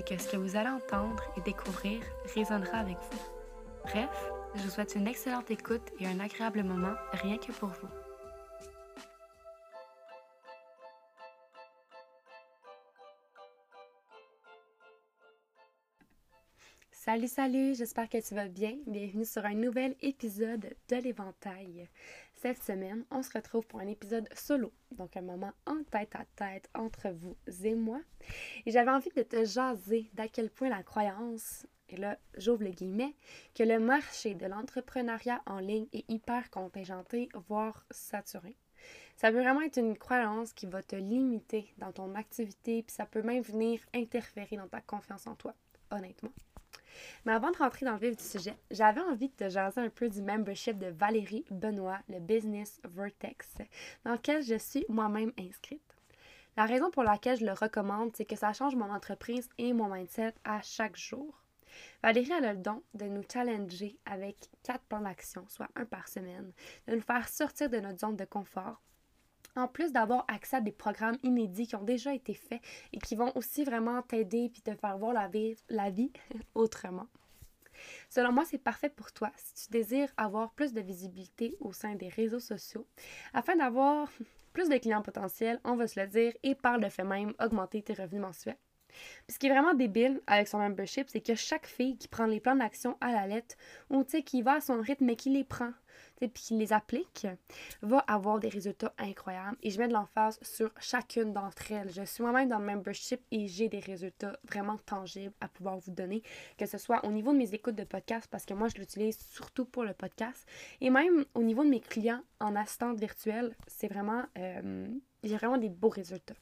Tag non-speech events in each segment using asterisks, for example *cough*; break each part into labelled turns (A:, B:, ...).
A: c'est que ce que vous allez entendre et découvrir résonnera avec vous. Bref, je vous souhaite une excellente écoute et un agréable moment rien que pour vous. Salut, salut, j'espère que tu vas bien. Bienvenue sur un nouvel épisode de l'Éventail. Cette semaine, on se retrouve pour un épisode solo, donc un moment en tête à tête entre vous et moi. Et j'avais envie de te jaser d'à quel point la croyance, et là j'ouvre le guillemet, que le marché de l'entrepreneuriat en ligne est hyper contingenté, voire saturé. Ça peut vraiment être une croyance qui va te limiter dans ton activité, puis ça peut même venir interférer dans ta confiance en toi, honnêtement. Mais avant de rentrer dans le vif du sujet, j'avais envie de te jaser un peu du membership de Valérie Benoît, le Business Vertex, dans lequel je suis moi-même inscrite. La raison pour laquelle je le recommande, c'est que ça change mon entreprise et mon mindset à chaque jour. Valérie a le don de nous challenger avec quatre plans d'action, soit un par semaine, de nous faire sortir de notre zone de confort en plus d'avoir accès à des programmes inédits qui ont déjà été faits et qui vont aussi vraiment t'aider puis te faire voir la vie, la vie *laughs* autrement. Selon moi, c'est parfait pour toi si tu désires avoir plus de visibilité au sein des réseaux sociaux afin d'avoir *laughs* plus de clients potentiels, on va se le dire, et par le fait même augmenter tes revenus mensuels. Puis ce qui est vraiment débile avec son membership, c'est que chaque fille qui prend les plans d'action à la lettre ou qui va à son rythme mais qui les prend, puis qui les applique, va avoir des résultats incroyables. Et je mets de l'emphase sur chacune d'entre elles. Je suis moi-même dans le membership et j'ai des résultats vraiment tangibles à pouvoir vous donner, que ce soit au niveau de mes écoutes de podcast, parce que moi je l'utilise surtout pour le podcast, et même au niveau de mes clients en assistante virtuelle, c'est vraiment, euh, j'ai vraiment des beaux résultats.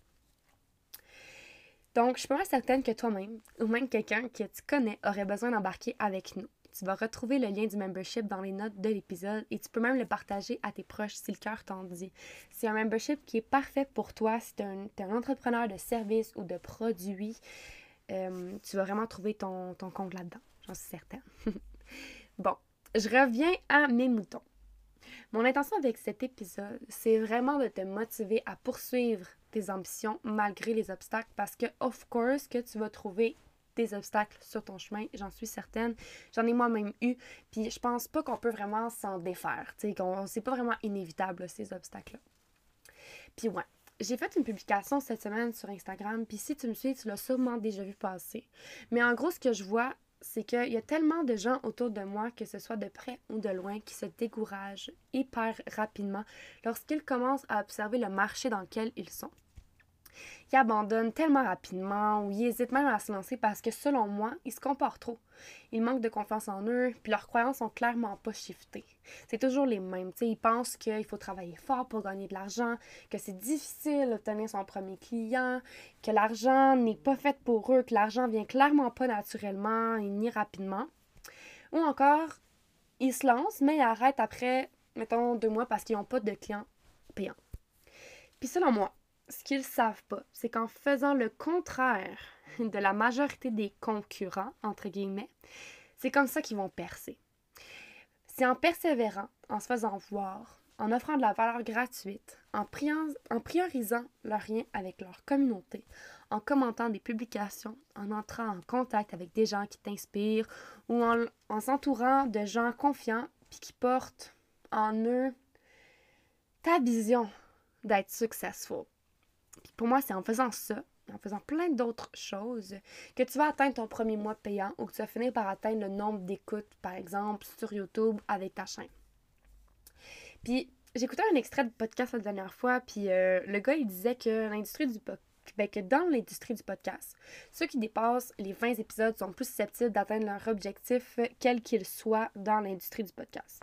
A: Donc, je suis pas certaine que toi-même, ou même quelqu'un que tu connais, aurait besoin d'embarquer avec nous. Tu vas retrouver le lien du membership dans les notes de l'épisode et tu peux même le partager à tes proches si le cœur t'en dit. C'est un membership qui est parfait pour toi si tu es, un entrepreneur de services ou de produits. Euh, tu vas vraiment trouver ton, ton compte là-dedans, j'en suis certaine. *laughs* bon, je reviens à mes moutons. Mon intention avec cet épisode, c'est vraiment de te motiver à poursuivre tes ambitions malgré les obstacles parce que, of course, que tu vas trouver des obstacles sur ton chemin, j'en suis certaine. J'en ai moi-même eu, puis je pense pas qu'on peut vraiment s'en défaire. Tu sais, c'est pas vraiment inévitable, ces obstacles-là. Puis ouais, j'ai fait une publication cette semaine sur Instagram, puis si tu me suis, tu l'as sûrement déjà vu passer. Mais en gros, ce que je vois, c'est qu'il y a tellement de gens autour de moi, que ce soit de près ou de loin, qui se découragent hyper rapidement lorsqu'ils commencent à observer le marché dans lequel ils sont. Ils abandonnent tellement rapidement ou ils hésitent même à se lancer parce que selon moi, ils se comportent trop. Ils manquent de confiance en eux, puis leurs croyances sont clairement pas shiftées. C'est toujours les mêmes. ils pensent qu'il faut travailler fort pour gagner de l'argent, que c'est difficile d'obtenir son premier client, que l'argent n'est pas fait pour eux, que l'argent vient clairement pas naturellement et ni rapidement. Ou encore, ils se lancent, mais ils arrêtent après, mettons, deux mois parce qu'ils n'ont pas de clients payants. Puis selon moi, ce qu'ils savent pas, c'est qu'en faisant le contraire *laughs* de la majorité des concurrents, entre guillemets, c'est comme ça qu'ils vont percer. C'est en persévérant, en se faisant voir, en offrant de la valeur gratuite, en, priorisant leur lien avec leur communauté, en commentant des publications, en entrant en contact avec des gens qui t'inspirent ou en, en s'entourant de gens confiants puis qui portent en eux ta vision d'être successful pour moi, c'est en faisant ça, en faisant plein d'autres choses, que tu vas atteindre ton premier mois payant ou que tu vas finir par atteindre le nombre d'écoutes, par exemple, sur YouTube avec ta chaîne. Puis, j'écoutais un extrait de podcast la dernière fois, puis euh, le gars, il disait que l'industrie du ben, que dans l'industrie du podcast, ceux qui dépassent les 20 épisodes sont plus susceptibles d'atteindre leur objectif, quel qu'il soit, dans l'industrie du podcast.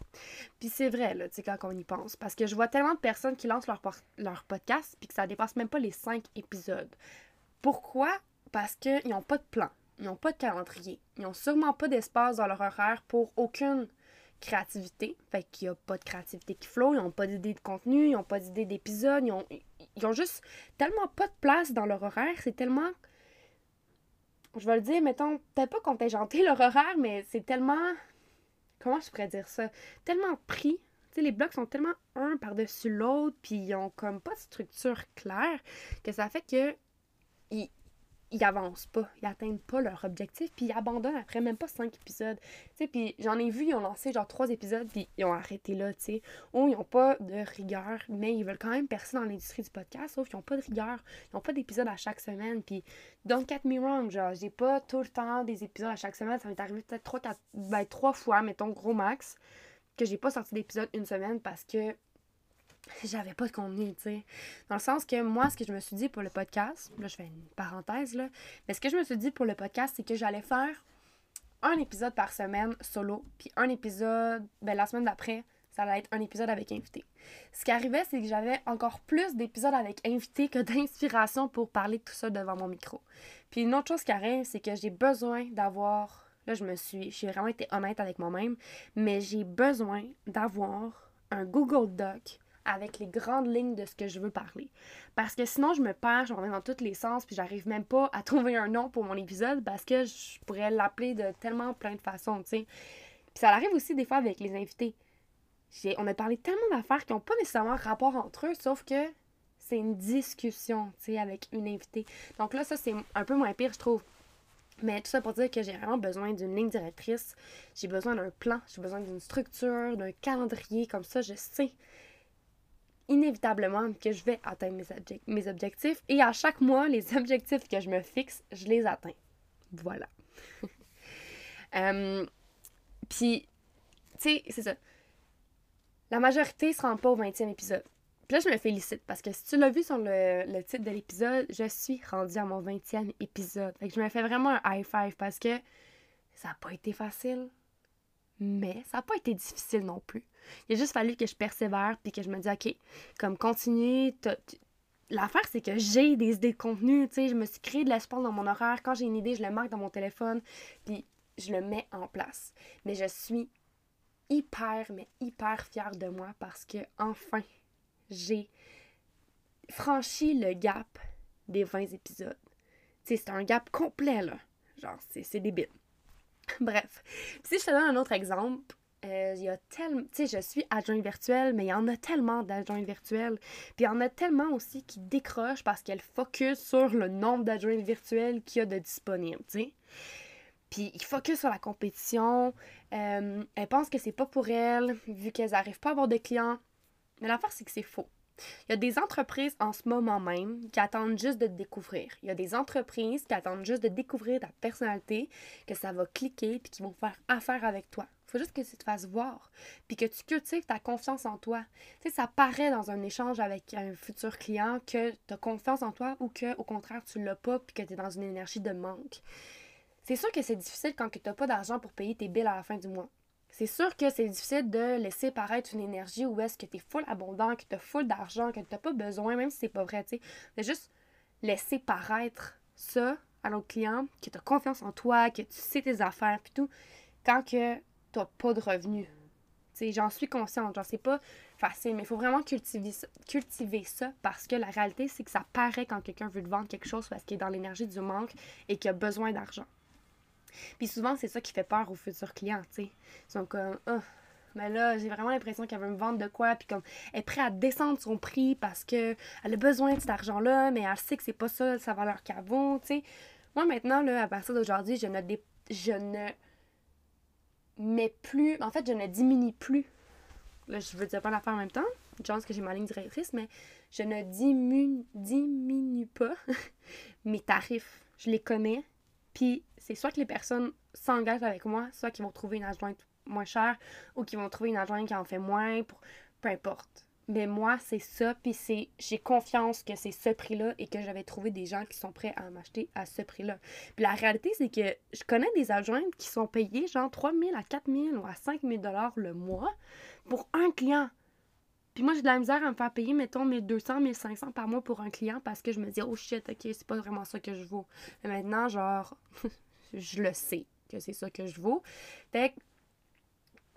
A: Puis c'est vrai, là, tu sais, quand on y pense, parce que je vois tellement de personnes qui lancent leur, leur podcast, puis que ça dépasse même pas les 5 épisodes. Pourquoi? Parce qu'ils n'ont pas de plan, ils n'ont pas de calendrier, ils n'ont sûrement pas d'espace dans leur horaire pour aucune créativité. Fait qu'il n'y a pas de créativité qui flow, ils n'ont pas d'idée de contenu, ils n'ont pas d'idée d'épisode, ils ont, ils ont juste tellement pas de place dans leur horaire, c'est tellement. Je vais le dire, mettons, peut-être pas contingenté *laughs* leur horaire, mais c'est tellement. Comment je pourrais dire ça? Tellement pris. Tu sais, les blocs sont tellement un par-dessus l'autre, puis ils ont comme pas de structure claire, que ça fait que. Ils, ils avancent pas, ils atteignent pas leur objectif, puis ils abandonnent après même pas cinq épisodes. Tu puis j'en ai vu, ils ont lancé genre trois épisodes, puis ils ont arrêté là, tu sais. Ou ils ont pas de rigueur, mais ils veulent quand même percer dans l'industrie du podcast, sauf qu'ils ont pas de rigueur, ils ont pas d'épisodes à chaque semaine, puis don't get me wrong, genre, j'ai pas tout le temps des épisodes à chaque semaine, ça m'est arrivé peut-être trois, quatre, ben, trois fois, mettons, gros max, que j'ai pas sorti d'épisode une semaine parce que *laughs* j'avais pas de contenu, tu sais. Dans le sens que moi, ce que je me suis dit pour le podcast, là, je fais une parenthèse, là, mais ce que je me suis dit pour le podcast, c'est que j'allais faire un épisode par semaine solo, puis un épisode, ben, la semaine d'après, ça allait être un épisode avec invité. Ce qui arrivait, c'est que j'avais encore plus d'épisodes avec invité que d'inspiration pour parler de tout ça devant mon micro. Puis une autre chose qui arrive, c'est que j'ai besoin d'avoir. Là, je me suis. J'ai vraiment été honnête avec moi-même, mais j'ai besoin d'avoir un Google Doc avec les grandes lignes de ce que je veux parler. Parce que sinon, je me perds, je reviens dans tous les sens, puis j'arrive même pas à *laughs* trouver un nom pour mon épisode parce que je pourrais l'appeler de tellement plein de façons, tu sais. Puis ça arrive aussi des fois avec les invités. On a parlé tellement d'affaires qui n'ont pas nécessairement rapport entre eux, sauf que c'est une discussion, tu sais, avec une invitée. Donc là, ça, c'est un peu moins pire, je trouve. Mais tout ça pour dire que j'ai vraiment besoin d'une ligne directrice, j'ai besoin d'un plan, j'ai besoin d'une structure, d'un calendrier, comme ça, je sais inévitablement que je vais atteindre mes, mes objectifs. Et à chaque mois, les *laughs* objectifs que je me fixe, je les atteins. Voilà. *laughs* Euh, puis, tu sais, c'est ça. La majorité ne se rend pas au 20e épisode. Puis là, je me félicite parce que si tu l'as vu sur le, le titre de l'épisode, je suis rendue à mon 20e épisode. Fait que je me fais vraiment un high five parce que ça n'a pas été facile, mais ça n'a pas été difficile non plus. Il a juste fallu que je persévère puis que je me dis, OK, comme continuer. L'affaire, c'est que j'ai des idées de contenu, je me suis créé de l'espace dans mon horaire. Quand j'ai une idée, je le marque dans mon téléphone, puis je le mets en place. Mais je suis hyper, mais hyper fière de moi parce que enfin, j'ai franchi le gap des 20 épisodes. C'est un gap complet, là. Genre, c'est débile. *laughs* Bref. si je te donne un autre exemple, euh, il y a tellement. Tu sais, je suis adjointe virtuelle, mais il y en a tellement d'adjointes virtuelles. Puis il y en a tellement aussi qui décrochent parce qu'elles focus sur le nombre d'adjointes virtuelles qu'il y a de disponibles. Puis ils focus sur la compétition. Euh, elles pensent que c'est pas pour elles, vu qu'elles n'arrivent pas à avoir de clients. Mais l'affaire, c'est que c'est faux. Il y a des entreprises en ce moment même qui attendent juste de te découvrir. Il y a des entreprises qui attendent juste de découvrir ta personnalité, que ça va cliquer, puis qui vont faire affaire avec toi. Il faut juste que tu te fasses voir, puis que tu cultives ta confiance en toi. Tu sais, ça paraît dans un échange avec un futur client que tu as confiance en toi ou que, au contraire, tu l'as pas, puis que tu es dans une énergie de manque. C'est sûr que c'est difficile quand tu n'as pas d'argent pour payer tes billes à la fin du mois. C'est sûr que c'est difficile de laisser paraître une énergie où est-ce que tu es full abondant, que tu as full d'argent, que tu n'as pas besoin, même si c'est pas vrai, tu sais. De juste laisser paraître ça à l'autre client, que tu as confiance en toi, que tu sais tes affaires, puis tout, quand que tu n'as pas de revenus. Tu sais, j'en suis consciente, genre c'est pas facile, mais il faut vraiment cultiver ça, cultiver ça parce que la réalité, c'est que ça paraît quand quelqu'un veut te vendre quelque chose parce qu'il est dans l'énergie du manque et qu'il a besoin d'argent. Puis souvent, c'est ça qui fait peur aux futurs clients, tu sais. Ils sont comme, oh, mais là, j'ai vraiment l'impression qu'elle veut me vendre de quoi, puis comme, elle est prête à descendre son prix parce qu'elle a besoin de cet argent-là, mais elle sait que c'est pas ça sa valeur qu'avant, tu sais. Moi, maintenant, là, à partir d'aujourd'hui, je ne, je ne mets plus, en fait, je ne diminue plus. Là, je veux dire pas l'affaire en même temps. je pense que j'ai ma ligne directrice, mais je ne diminue pas *laughs* mes tarifs. Je les connais, puis c'est soit que les personnes s'engagent avec moi, soit qu'ils vont trouver une adjointe moins chère ou qu'ils vont trouver une adjointe qui en fait moins, peu importe. Mais moi, c'est ça, puis c'est j'ai confiance que c'est ce prix-là et que j'avais trouvé des gens qui sont prêts à m'acheter à ce prix-là. Puis la réalité, c'est que je connais des adjointes qui sont payées genre 3 000 à 4 000 ou à 5 000 le mois pour un client. Puis moi, j'ai de la misère à me faire payer, mettons, 1200, 1500 par mois pour un client parce que je me dis, oh shit, ok, c'est pas vraiment ça que je vaux. Mais maintenant, genre, *laughs* je le sais que c'est ça que je vaux. Fait que,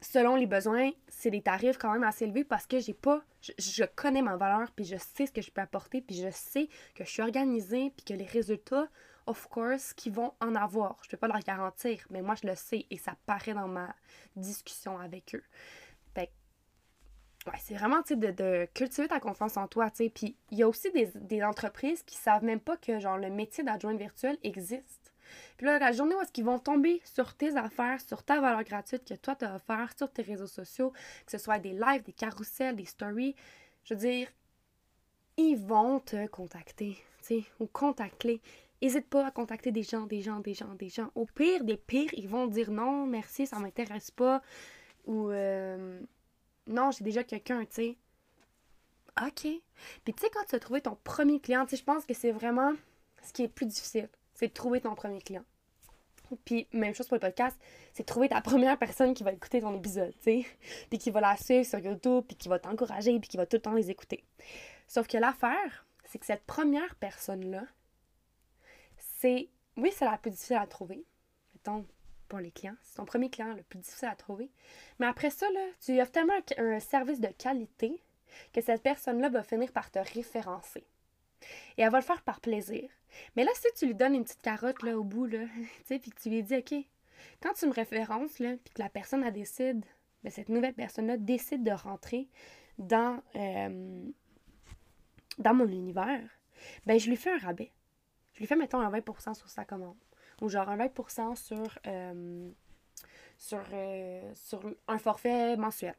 A: selon les besoins, c'est des tarifs quand même assez élevés parce que j'ai pas. Je, connais ma valeur, puis je sais ce que je peux apporter, puis je sais que je suis organisée, puis que les résultats, of course, qui vont en avoir. Je peux pas leur garantir, mais moi, je le sais et ça paraît dans ma discussion avec eux. Ouais, c'est vraiment, de, de, cultiver ta confiance en toi, tu sais. Puis il y a aussi des, des entreprises qui savent même pas que, genre, le métier d'adjointe virtuelle existe. Puis là, la journée où est-ce qu'ils vont tomber sur tes affaires, sur ta valeur gratuite que toi, tu as offert sur tes réseaux sociaux, que ce soit des lives, des carousels, des stories, je veux dire, ils vont te contacter, tu sais, ou contacter. N'hésite pas à contacter des gens, des gens, des gens, des gens. Au pire des pires, ils vont dire non, merci, ça m'intéresse pas. Ou euh, non, j'ai déjà quelqu'un, tu sais. OK. Puis tu sais, quand tu as trouvé ton premier client, tu sais, je pense que c'est vraiment ce qui est plus difficile c'est de trouver ton premier client. Puis, même chose pour le podcast, c'est de trouver ta première personne qui va écouter ton épisode, tu sais. *laughs* Puis qui va la suivre sur YouTube, puis qui va t'encourager, puis qui va tout le temps les écouter. Sauf que l'affaire, c'est que cette première personne-là, c'est. Oui, c'est la plus difficile à trouver. Mettons, pour les clients. C'est ton premier client le plus difficile à trouver. Mais après ça, tu offres tellement un service de qualité que cette personne-là va finir par te référencer. Et elle va le faire par plaisir. Mais là, si tu lui donnes une petite carotte là, au bout, là, *laughs* puis que tu lui dis, OK, quand tu me références, puis que la personne elle décide, ben, cette nouvelle personne-là décide de rentrer dans, euh, dans mon univers, ben je lui fais un rabais. Je lui fais, mettons, un 20% sur sa commande. Ou genre un 20% sur, euh, sur, euh, sur un forfait mensuel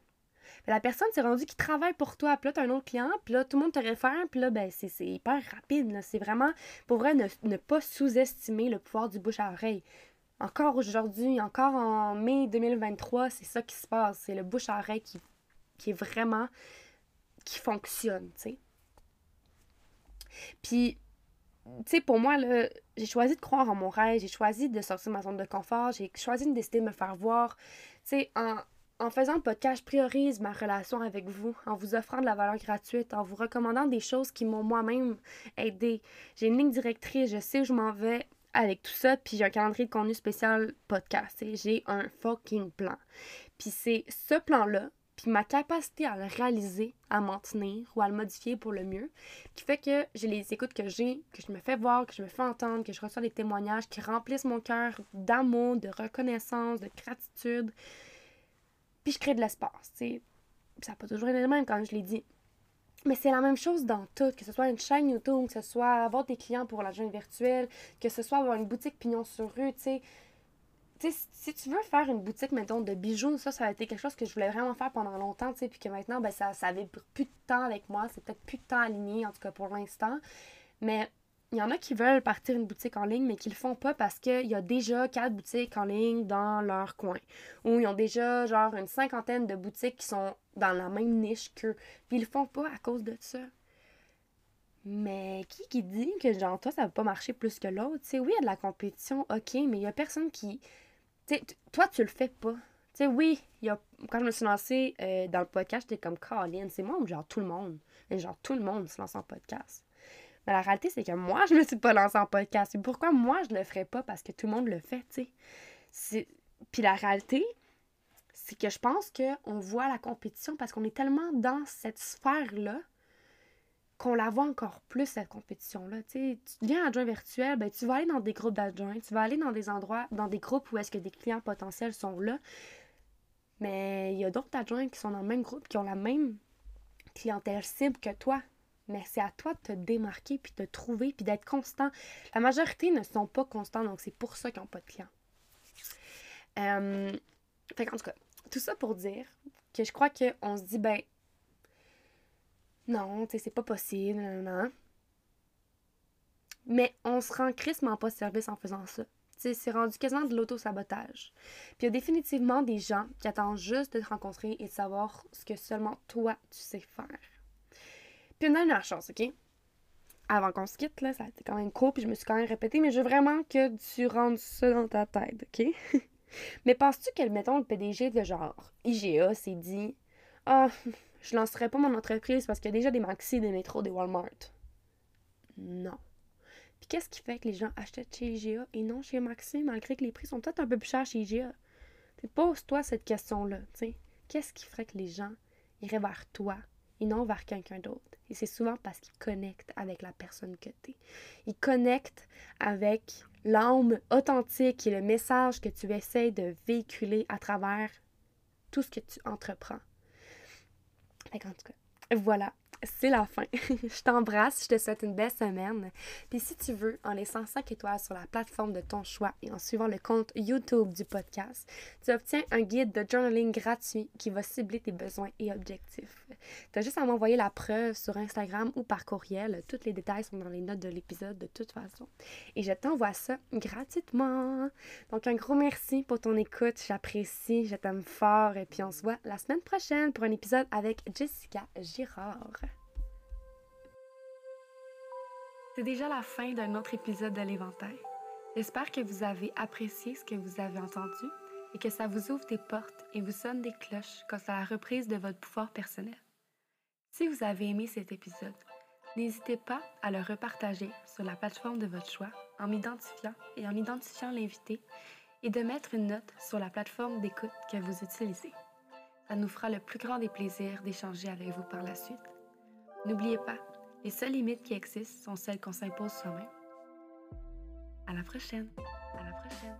A: la personne s'est rendue qui travaille pour toi. Puis là, tu as un autre client, puis là, tout le monde te réfère, puis là, ben, c'est hyper rapide. C'est vraiment, pour vrai, ne, pas sous-estimer le pouvoir du bouche à oreille. Encore aujourd'hui, encore en mai 2023, c'est ça qui se passe. C'est le bouche à oreille qui, qui est vraiment. qui fonctionne, tu sais. Puis, tu sais, pour moi, j'ai choisi de croire en mon rêve, j'ai choisi de sortir de ma zone de confort, j'ai choisi de décider de me faire voir. Tu sais, en, en faisant le podcast, je priorise ma relation avec vous, en vous offrant de la valeur gratuite, en vous recommandant des choses qui m'ont moi-même aidé. J'ai une ligne directrice, je sais où je m'en vais avec tout ça, puis j'ai un calendrier de contenu spécial podcast. J'ai un fucking plan. Puis c'est ce plan-là, puis ma capacité à le réaliser, à m'en tenir ou à le modifier pour le mieux, qui fait que j'ai les écoutes que j'ai, que je me fais voir, que je me fais entendre, que je reçois des témoignages qui remplissent mon cœur d'amour, de reconnaissance, de gratitude puis je crée de l'espace, tu. Ça n'a pas toujours été le même quand je l'ai dit. Mais c'est la même chose dans tout, que ce soit une chaîne YouTube, que ce soit avoir des clients pour la jeune virtuelle, que ce soit avoir une boutique pignon sur rue, tu sais. Si tu veux faire une boutique, mettons, de bijoux, ça, ça a été quelque chose que je voulais vraiment faire pendant longtemps, tu sais, puis que maintenant, ben, ça, ça avait plus de temps avec moi, c'est peut-être plus de temps aligné, en tout cas pour l'instant. Mais il y en a qui veulent partir une boutique en ligne, mais qui le font pas parce qu'il y a déjà quatre boutiques en ligne dans leur coin. Ou ils ont déjà genre une cinquantaine de boutiques qui sont dans la même niche qu'eux. Puis ils le font pas à cause de ça. Mais qui qui dit que genre toi ça va pas marcher plus que l'autre? Tu sais, oui, il y a de la compétition, ok, mais il y a personne qui. Toi tu le fais pas. Tu sais, oui, y a... quand je me suis lancée euh, dans le podcast, j'étais comme Colin, c'est moi ou genre tout le monde? Mais genre tout le monde se lance en podcast. Mais la réalité, c'est que moi, *laughs* je me suis pas lancée en podcast. Et pourquoi moi, je le ferais pas? Parce que tout le monde le fait, tu sais. Puis la réalité, c'est que je pense qu'on voit la compétition parce qu'on est tellement dans cette sphère-là qu'on la voit encore plus, cette compétition-là. Tu deviens adjoint virtuel, ben, tu vas aller dans des groupes d'adjoints, tu vas aller dans des endroits, dans des groupes où est-ce que des clients potentiels sont là. Mais il y a d'autres adjoints qui sont dans le même groupe, qui ont la même clientèle cible que toi mais c'est à toi de te démarquer, puis de trouver, puis d'être constant. La majorité ne sont pas constants, donc c'est pour ça qu'ils n'ont pas de clients. Euh, en tout cas, tout ça pour dire que je crois qu'on se dit, ben, non, tu sais, c'est pas possible. Mais on se rend crissement pas service en faisant ça. C'est rendu quasiment de l'auto-sabotage. Puis il y a définitivement des gens qui attendent juste de te rencontrer et de savoir ce que seulement toi, tu sais faire. Puis une dernière chose, OK? Avant qu'on se quitte, là, ça a été quand même cool, puis je me suis quand même répété, mais je veux vraiment que tu rendes ça dans ta tête, OK? *laughs* mais penses-tu que, mettons, le PDG de genre IGA s'est dit Ah, je lancerai pas mon entreprise parce qu'il y a déjà des Maxi, des métros, des Walmart? Non. Puis qu'est-ce qui fait que les gens achètent chez IGA et non chez Maxi, malgré que les prix sont peut-être un peu plus chers chez IGA? Pose-toi cette question-là. Qu'est-ce qui ferait que les gens iraient vers toi et non vers quelqu'un d'autre? Et c'est souvent parce qu'ils connectent avec la personne que tu es. Ils connectent avec l'âme authentique et le message que tu essaies de véhiculer à travers tout ce que tu entreprends. Voilà c'est la fin. *laughs* je t'embrasse, je te souhaite une belle semaine. Puis si tu veux, en laissant 5 étoiles sur la plateforme de ton choix et en suivant le compte YouTube du podcast, tu obtiens un guide de journaling gratuit qui va cibler tes besoins et objectifs. Tu as juste à m'envoyer la preuve sur Instagram ou par courriel. Tous les détails sont dans les notes de l'épisode de toute façon. Et je t'envoie ça gratuitement. Donc un gros merci pour ton écoute, j'apprécie, je t'aime fort et puis on se voit la semaine prochaine pour un épisode avec Jessica Girard. C'est déjà la fin d'un autre épisode de l'Éventail. J'espère que vous avez apprécié ce que vous avez entendu et que ça vous ouvre des portes et vous sonne des cloches quant à la reprise de votre pouvoir personnel. Si vous avez aimé cet épisode, n'hésitez pas à le repartager sur la plateforme de votre choix en m'identifiant et en identifiant l'invité et de mettre une note sur la plateforme d'écoute que vous utilisez. Ça nous fera le plus grand des plaisirs d'échanger avec vous par la suite. N'oubliez pas, les seules limites qui existent sont celles qu'on s'impose soi-même. À la prochaine. À la prochaine.